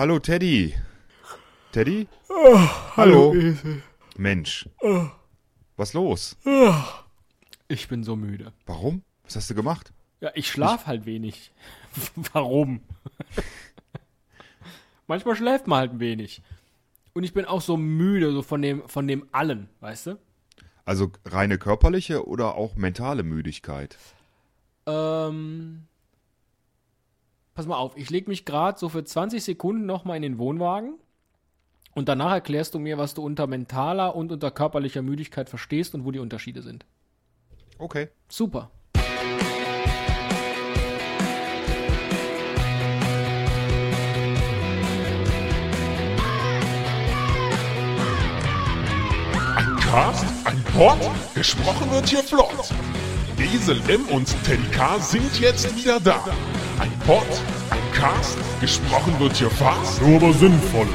Hallo Teddy. Teddy? Hallo. Mensch. Was los? Ich bin so müde. Warum? Was hast du gemacht? Ja, ich schlaf halt wenig. Warum? Manchmal schläft man halt ein wenig. Und ich bin auch so müde, so von dem, von dem allen, weißt du? Also reine körperliche oder auch mentale Müdigkeit? Ähm, pass mal auf, ich leg mich gerade so für 20 Sekunden nochmal in den Wohnwagen und danach erklärst du mir, was du unter mentaler und unter körperlicher Müdigkeit verstehst und wo die Unterschiede sind. Okay. Super. Ein Cast, ein Pod, gesprochen wird hier flott. Esel M und Teddy K sind jetzt wieder da. Ein Pod, ein Cast, gesprochen wird hier fast, nur aber sinnvoll.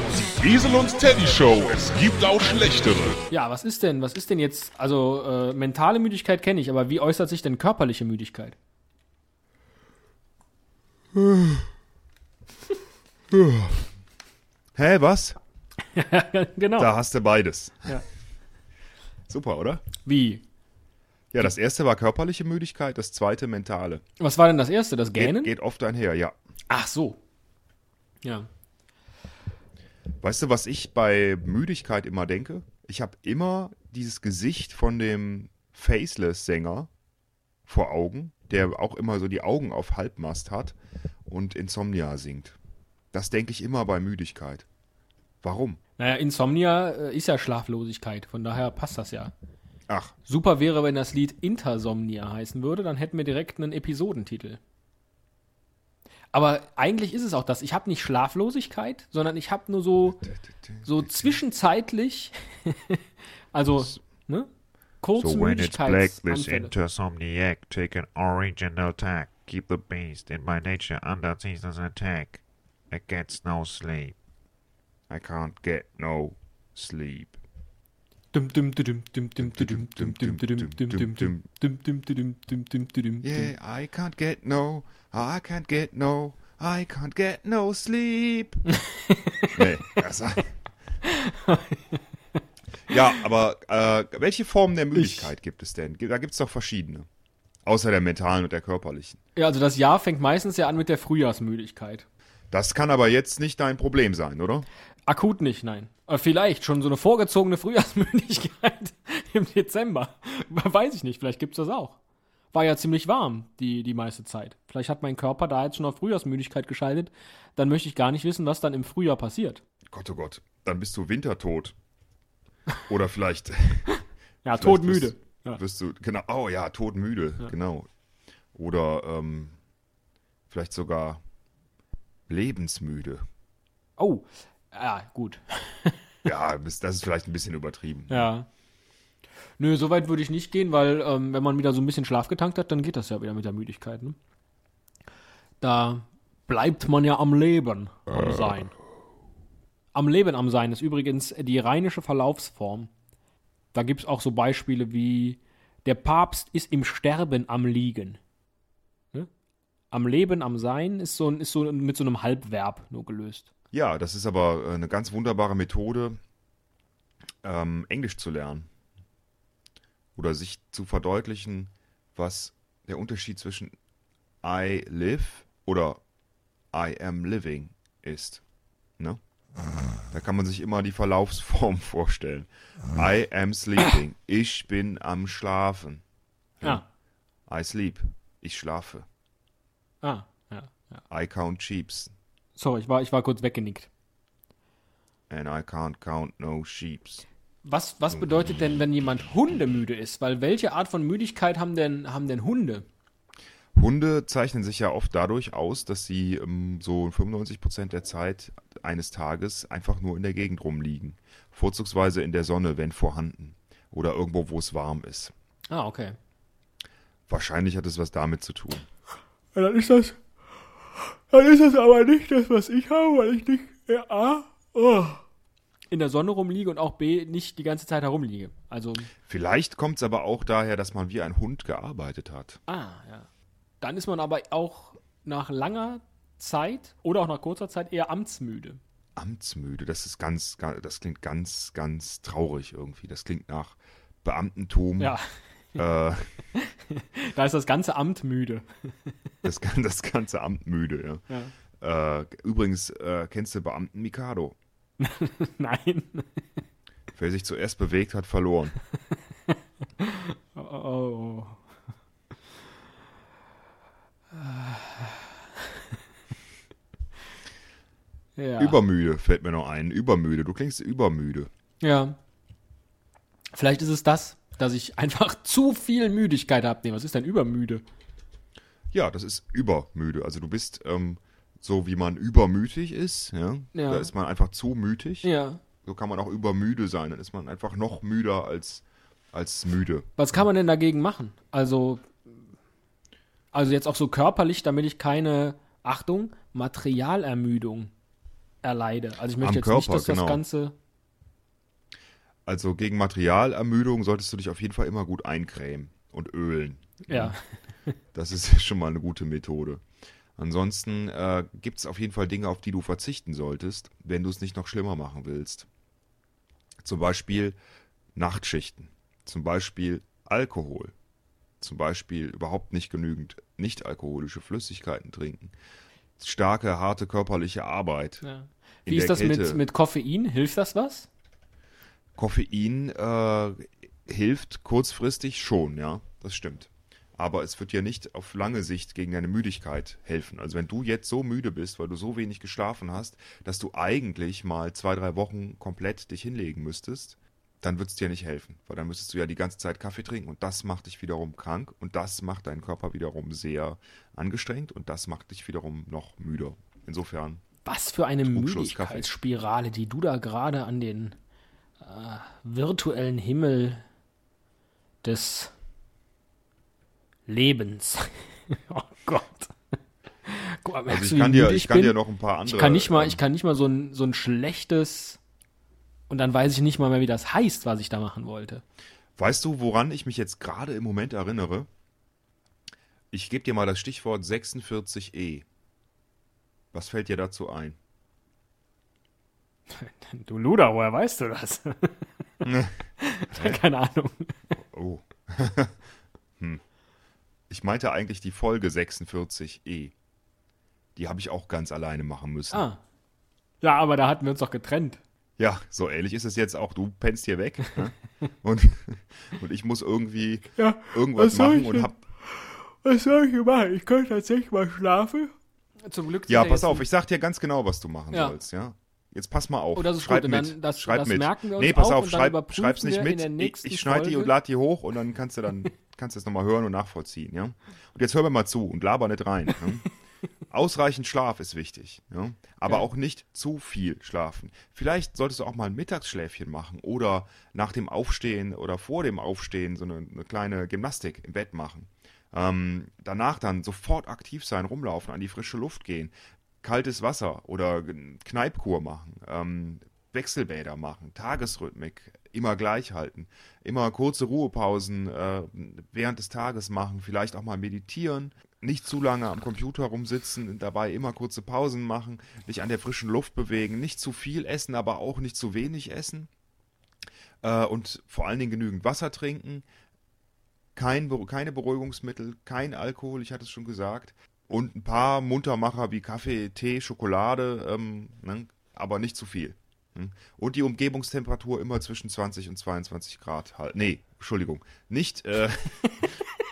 Die Esel und Teddy Show, es gibt auch schlechtere. Ja, was ist denn, was ist denn jetzt, also äh, mentale Müdigkeit kenne ich, aber wie äußert sich denn körperliche Müdigkeit? Hä, was? genau. Da hast du beides. Ja. Super, oder? Wie? Ja, das erste war körperliche Müdigkeit, das zweite mentale. Was war denn das erste? Das Gähnen? Geht, geht oft einher, ja. Ach so. Ja. Weißt du, was ich bei Müdigkeit immer denke? Ich habe immer dieses Gesicht von dem Faceless-Sänger vor Augen, der auch immer so die Augen auf Halbmast hat und Insomnia singt. Das denke ich immer bei Müdigkeit. Warum? Naja, Insomnia äh, ist ja Schlaflosigkeit, von daher passt das ja. Ach, Super wäre, wenn das Lied Intersomnia heißen würde, dann hätten wir direkt einen Episodentitel. Aber eigentlich ist es auch das. Ich habe nicht Schlaflosigkeit, sondern ich habe nur so, so zwischenzeitlich, also, ne? Kurze So when it's black, this intersomniac take an original tack. Keep the beast in my nature under season's attack. I gets no sleep. I can't get no sleep. Yeah, I can't get no, I can't get no, I can't get no sleep. nee, das Ja, aber äh, welche Formen der Müdigkeit gibt es denn? Da gibt es doch verschiedene. Außer der mentalen und der körperlichen. Ja, also das Jahr fängt meistens ja an mit der Frühjahrsmüdigkeit. Das kann aber jetzt nicht dein Problem sein, oder? Akut nicht, nein. Aber vielleicht schon so eine vorgezogene Frühjahrsmüdigkeit im Dezember. Weiß ich nicht, vielleicht gibt's das auch. War ja ziemlich warm die, die meiste Zeit. Vielleicht hat mein Körper da jetzt schon auf Frühjahrsmüdigkeit geschaltet. Dann möchte ich gar nicht wissen, was dann im Frühjahr passiert. Gott, oh Gott, dann bist du wintertot. Oder vielleicht Ja, Vielleicht todmüde. Wirst, Ja. wirst du, genau, oh ja, todmüde, genau. Oder ähm, vielleicht sogar lebensmüde. Oh, ja, gut. Ja, das ist vielleicht ein bisschen übertrieben. Ja. Nö, so weit würde ich nicht gehen, weil ähm, wenn man wieder so ein bisschen Schlaf getankt hat, dann geht das ja wieder mit der Müdigkeit. Ne? Da bleibt man ja am Leben, am Sein. Am Leben am Sein ist übrigens die rheinische Verlaufsform. Da gibt es auch so Beispiele wie der Papst ist im Sterben am Liegen. Ne? Am Leben am Sein ist so, ist so mit so einem Halbverb nur gelöst. Ja, das ist aber äh, eine ganz wunderbare Methode, ähm, Englisch zu lernen. Oder sich zu verdeutlichen, was der Unterschied zwischen I live oder I am living ist. Ne? Da kann man sich immer die Verlaufsform vorstellen. I am sleeping. Ich bin am Schlafen. Ah, I sleep. Ich schlafe. ah, ja, ja. I count sheeps. Sorry, ich war, ich war kurz weggenickt. And I can't count no sheeps. Was, was bedeutet denn, wenn jemand hundemüde ist? Weil welche Art von Müdigkeit haben denn, haben denn Hunde? Hunde zeichnen sich ja oft dadurch aus, dass sie ähm, so 95% der Zeit eines Tages einfach nur in der Gegend rumliegen. Vorzugsweise in der Sonne, wenn vorhanden. Oder irgendwo, wo es warm ist. Ah, okay. Wahrscheinlich hat es was damit zu tun. Ja, dann ist das. Dann ist das aber nicht das, was ich habe, weil ich nicht ja, A, oh, in der Sonne rumliege und auch B nicht die ganze Zeit herumliege. Also, Vielleicht kommt es aber auch daher, dass man wie ein Hund gearbeitet hat. ah, ja. Dann ist man aber auch nach langer Zeit oder auch nach kurzer Zeit eher amtsmüde. Amtsmüde, das ist ganz, ga- das klingt ganz, ganz traurig irgendwie. Das klingt nach Beamtentum. Ja, Äh, da ist das ganze Amt müde. das, das ganze Amt müde, Ja. ja. Äh, übrigens, äh, kennst du Beamten Mikado? Nein. Wer sich zuerst bewegt, hat verloren. Oh, oh. Ja. Übermüde fällt mir noch ein. Übermüde. Du klingst übermüde. ja. Vielleicht ist es das, dass ich einfach zu viel Müdigkeit habe. Nee, was ist denn übermüde? Ja, das ist übermüde. Also du bist ähm, so, wie man übermütig ist. Ja? Ja. Da ist man einfach zu mütig. Ja. So kann man auch übermüde sein. Dann ist man einfach noch müder als, als müde. Was kann man denn dagegen machen? Also, also jetzt auch so körperlich, damit ich keine, Achtung, Materialermüdung erleide. Also ich möchte Am jetzt nicht, Körper, dass das genau. Ganze. Also gegen Materialermüdung solltest du dich auf jeden Fall immer gut eincremen und ölen. Ja. Das ist schon mal eine gute Methode. Ansonsten äh, gibt es auf jeden Fall Dinge, auf die du verzichten solltest, wenn du es nicht noch schlimmer machen willst. Zum Beispiel Nachtschichten. Zum Beispiel Alkohol. Zum Beispiel überhaupt nicht genügend nicht-alkoholische Flüssigkeiten trinken. Starke, harte körperliche Arbeit. ja. Wie ist das mit, mit Koffein? Hilft das was? Koffein äh, hilft kurzfristig schon, ja, das stimmt. Aber es wird dir nicht auf lange Sicht gegen deine Müdigkeit helfen. Also wenn du jetzt so müde bist, weil du so wenig geschlafen hast, dass du eigentlich mal zwei, drei Wochen komplett dich hinlegen müsstest, dann wird es dir nicht helfen. Weil dann müsstest du ja die ganze Zeit Kaffee trinken und das macht dich wiederum krank und das macht deinen Körper wiederum sehr angestrengt und das macht dich wiederum noch müder. Insofern, Was für eine. Müdigkeitsspirale, die du da gerade an den äh, virtuellen Himmel des Lebens. oh Gott. Guck also ich kann, dir, ich kann bin? dir noch ein paar andere. Ich kann nicht mal, ähm, ich kann nicht mal so ein, so ein schlechtes und dann weiß ich nicht mal mehr, wie das heißt, was ich da machen wollte. Weißt du, woran ich mich jetzt gerade im Moment erinnere? Ich gebe dir mal das Stichwort 46e. Was fällt dir dazu ein? Du Luder, woher weißt du das? Keine Ahnung. Oh. hm. Ich meinte eigentlich die Folge 46e. Die habe ich auch ganz alleine machen müssen. Ah. Ja, aber da hatten wir uns doch getrennt. Ja, so ähnlich ist es jetzt auch. Du pennst hier weg. ne? und, und ich muss irgendwie Ja, irgendwas machen ich und hab. Was soll ich machen? Ich könnte tatsächlich mal schlafen. Zum Glück. Ja, pass auf, ich sag dir ganz genau, was du machen Ja. sollst, ja. Jetzt pass mal auf. Oh, das ist schreib gut. Mit. dann- das- schreib das mit. merken wir uns nee, pass auf, schreib, schreib's nicht mit. Ich, ich schneide die und lade die hoch und dann kannst du dann kannst du es nochmal hören und nachvollziehen, ja. Und jetzt hör mir mal zu und laber nicht rein. Ne? Ausreichend Schlaf ist wichtig, ja? aber Ja. auch nicht zu viel schlafen. Vielleicht solltest du auch mal ein Mittagsschläfchen machen oder nach dem Aufstehen oder vor dem Aufstehen so eine, eine kleine Gymnastik im Bett machen. Ähm, danach dann sofort aktiv sein, rumlaufen, an die frische Luft gehen, kaltes Wasser oder Kneipkur machen, ähm, Wechselbäder machen, Tagesrhythmik immer gleich halten, immer kurze Ruhepausen äh, während des Tages machen, vielleicht auch mal meditieren, nicht zu lange am Computer rumsitzen, dabei immer kurze Pausen machen, dich an der frischen Luft bewegen, nicht zu viel essen, aber auch nicht zu wenig essen äh, und vor allen Dingen genügend Wasser trinken, kein, keine Beruhigungsmittel, kein Alkohol, ich hatte es schon gesagt. Und ein paar Muntermacher wie Kaffee, Tee, Schokolade, ähm, ne, aber nicht zu viel. hm. Und die Umgebungstemperatur immer zwischen 20 und 22 Grad halt. Nee, Entschuldigung. Nicht, äh,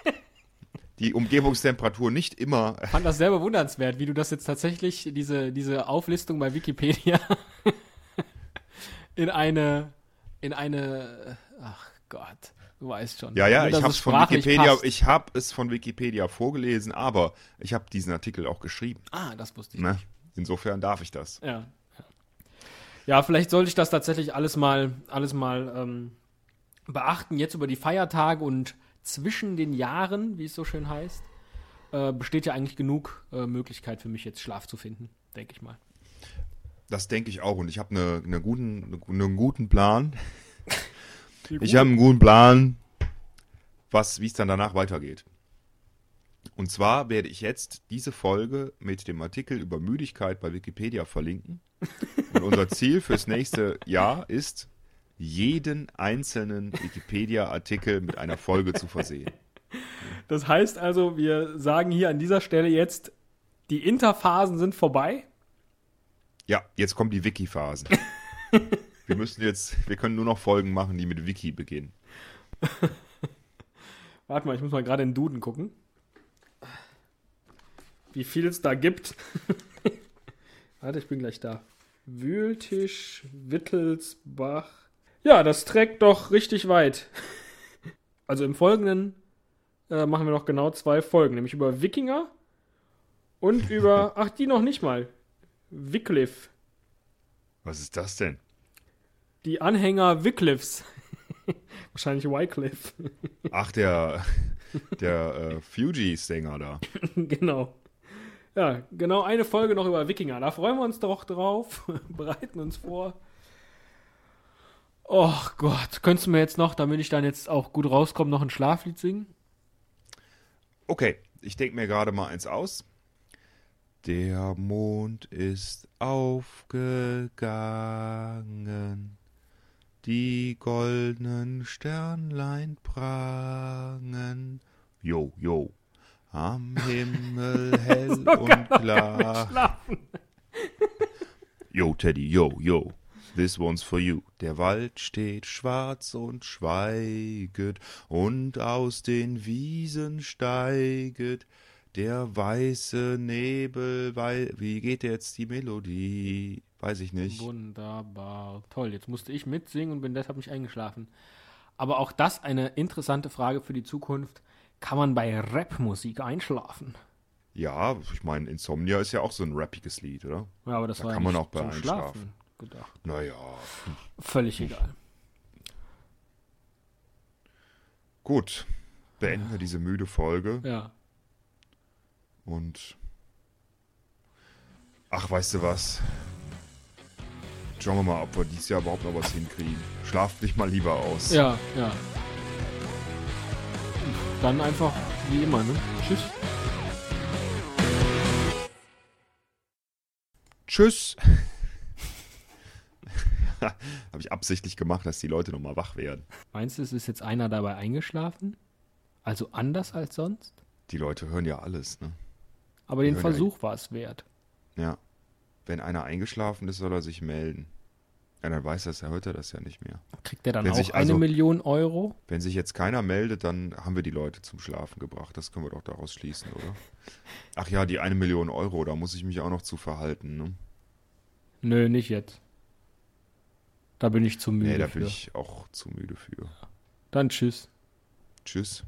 die Umgebungstemperatur nicht immer. Ich fand das sehr bewundernswert, wie du das jetzt tatsächlich, diese, diese Auflistung bei Wikipedia in eine, in eine, ach Gott, du weißt schon. Ja, ja, ich habe es von Wikipedia, passt. ich habe es von Wikipedia vorgelesen, aber ich habe diesen Artikel auch geschrieben. ah, das wusste ich Ne? Insofern darf ich das. Ja. ja. Vielleicht sollte ich das tatsächlich alles mal, alles mal ähm, beachten. Jetzt über die Feiertage und zwischen den Jahren, wie es so schön heißt, äh, besteht ja eigentlich genug äh, Möglichkeit für mich jetzt Schlaf zu finden, denke ich mal. Das denke ich auch und ich habe eine, eine guten, eine, einen guten Plan. Ich habe einen guten Plan, was, wie es dann danach weitergeht. Und zwar werde ich jetzt diese Folge mit dem Artikel über Müdigkeit bei Wikipedia verlinken. Und unser Ziel fürs nächste Jahr ist, jeden einzelnen Wikipedia-Artikel mit einer Folge zu versehen. Das heißt also, wir sagen hier an dieser Stelle jetzt, die Interphasen sind vorbei. Ja, jetzt kommen die Wiki-Phasen. wir müssen jetzt, wir können nur noch Folgen machen, die mit Wiki beginnen. Warte mal, ich muss mal gerade in den Duden gucken. Wie viel es da gibt. Warte, ich bin gleich da. Wühltisch, Wittelsbach. Ja, das trägt doch richtig weit. Also im Folgenden äh, machen wir noch genau zwei Folgen, nämlich über Wikinger und über, ach, die noch nicht mal, Wycliffe. Was ist das denn? Die Anhänger Wycliffes. Wahrscheinlich Wycliffe. Ach, der, der äh, Fugees-Sänger da. genau. Ja, genau eine Folge noch über Wikinger. Da freuen wir uns doch drauf. Bereiten uns vor. Oh Gott, könntest du mir jetzt noch, damit ich dann jetzt auch gut rauskomme, noch ein Schlaflied singen? Okay, ich denke mir gerade mal eins aus. Der Mond ist aufgegangen, die goldenen Sternlein prangen. Jo, jo, am Himmel hell und klar. Yo, Teddy, yo, yo. This one's for you. Der Wald steht schwarz und schweiget, und aus den Wiesen steiget der weiße Nebel. Wei Wie geht jetzt die Melodie? Weiß ich nicht. Wunderbar. Toll, jetzt musste ich mitsingen und bin deshalb nicht eingeschlafen. Aber auch das eine interessante Frage für die Zukunft. Kann man bei Rapmusik einschlafen? Ja, ich meine, Insomnia ist ja auch so ein rappiges Lied, oder? Ja, aber das Da war ja kann man nicht auch bei zum einschlafen. Schlafen gedacht. Naja, Völlig egal. gut. Beenden wir diese müde Folge Ja. und. Ach, weißt du was? Schauen wir mal, ob wir dieses Jahr überhaupt noch was hinkriegen. Schlaf dich mal lieber aus. Ja, ja. Dann einfach wie immer, ne? Tschüss. Tschüss. Habe ich absichtlich gemacht, dass die Leute nochmal wach werden. Meinst du, es ist jetzt einer dabei eingeschlafen? Also anders als sonst? Die Leute hören ja alles, ne? Aber den hören Versuch war es wert. Ja. Wenn einer eingeschlafen ist, soll er sich melden. Ja, dann weiß es, er hört er das ja nicht mehr. Kriegt er dann Wenn auch sich eine also- Million Euro? Wenn sich jetzt keiner meldet, dann haben wir die Leute zum Schlafen gebracht. Das können wir doch daraus schließen, oder? Ach ja, die eine Million Euro, da muss ich mich auch noch zu verhalten, ne? Nö, nicht jetzt. Da bin ich zu müde Nee, da für. bin ich auch zu müde für. Dann tschüss. Tschüss.